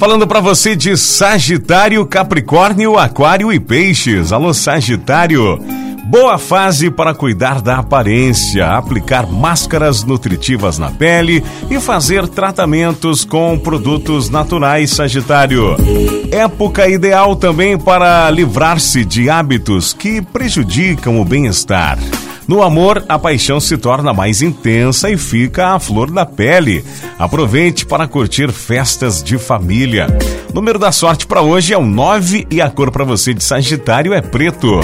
Falando para você de Sagitário, Capricórnio, Aquário e Peixes. Alô, Sagitário. Boa fase para cuidar da aparência, aplicar máscaras nutritivas na pele e fazer tratamentos com produtos naturais, Sagitário. Época ideal também para livrar-se de hábitos que prejudicam o bem-estar. No amor, a paixão se torna mais intensa e fica à flor da pele. Aproveite para curtir festas de família. Número da sorte para hoje é o 9 e a cor para você de Sagitário é preto.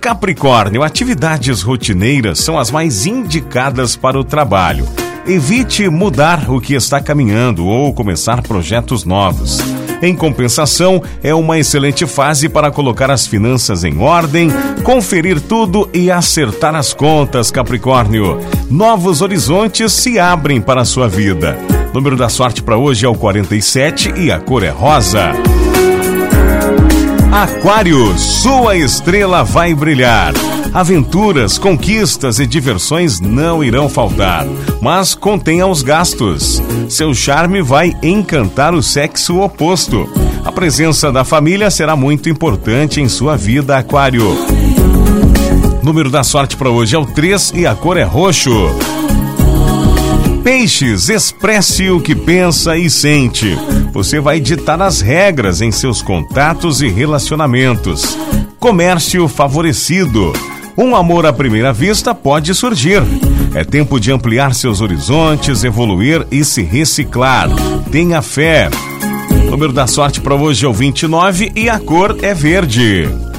Capricórnio, atividades rotineiras são as mais indicadas para o trabalho. Evite mudar o que está caminhando ou começar projetos novos. Em compensação, é uma excelente fase para colocar as finanças em ordem, conferir tudo e acertar as contas, Capricórnio. Novos horizontes se abrem para a sua vida. O número da sorte para hoje é o 47 e a cor é rosa. Aquário, sua estrela vai brilhar. Aventuras, conquistas e diversões não irão faltar, mas contenha os gastos. Seu charme vai encantar o sexo oposto. A presença da família será muito importante em sua vida, Aquário. Número da sorte para hoje é o 3 e a cor é roxo. Peixes, expresse o que pensa e sente. Você vai ditar as regras em seus contatos e relacionamentos. Comércio favorecido. Um amor à primeira vista pode surgir. É tempo de ampliar seus horizontes, evoluir e se reciclar. Tenha fé. O número da sorte para hoje é o 29 e a cor é verde.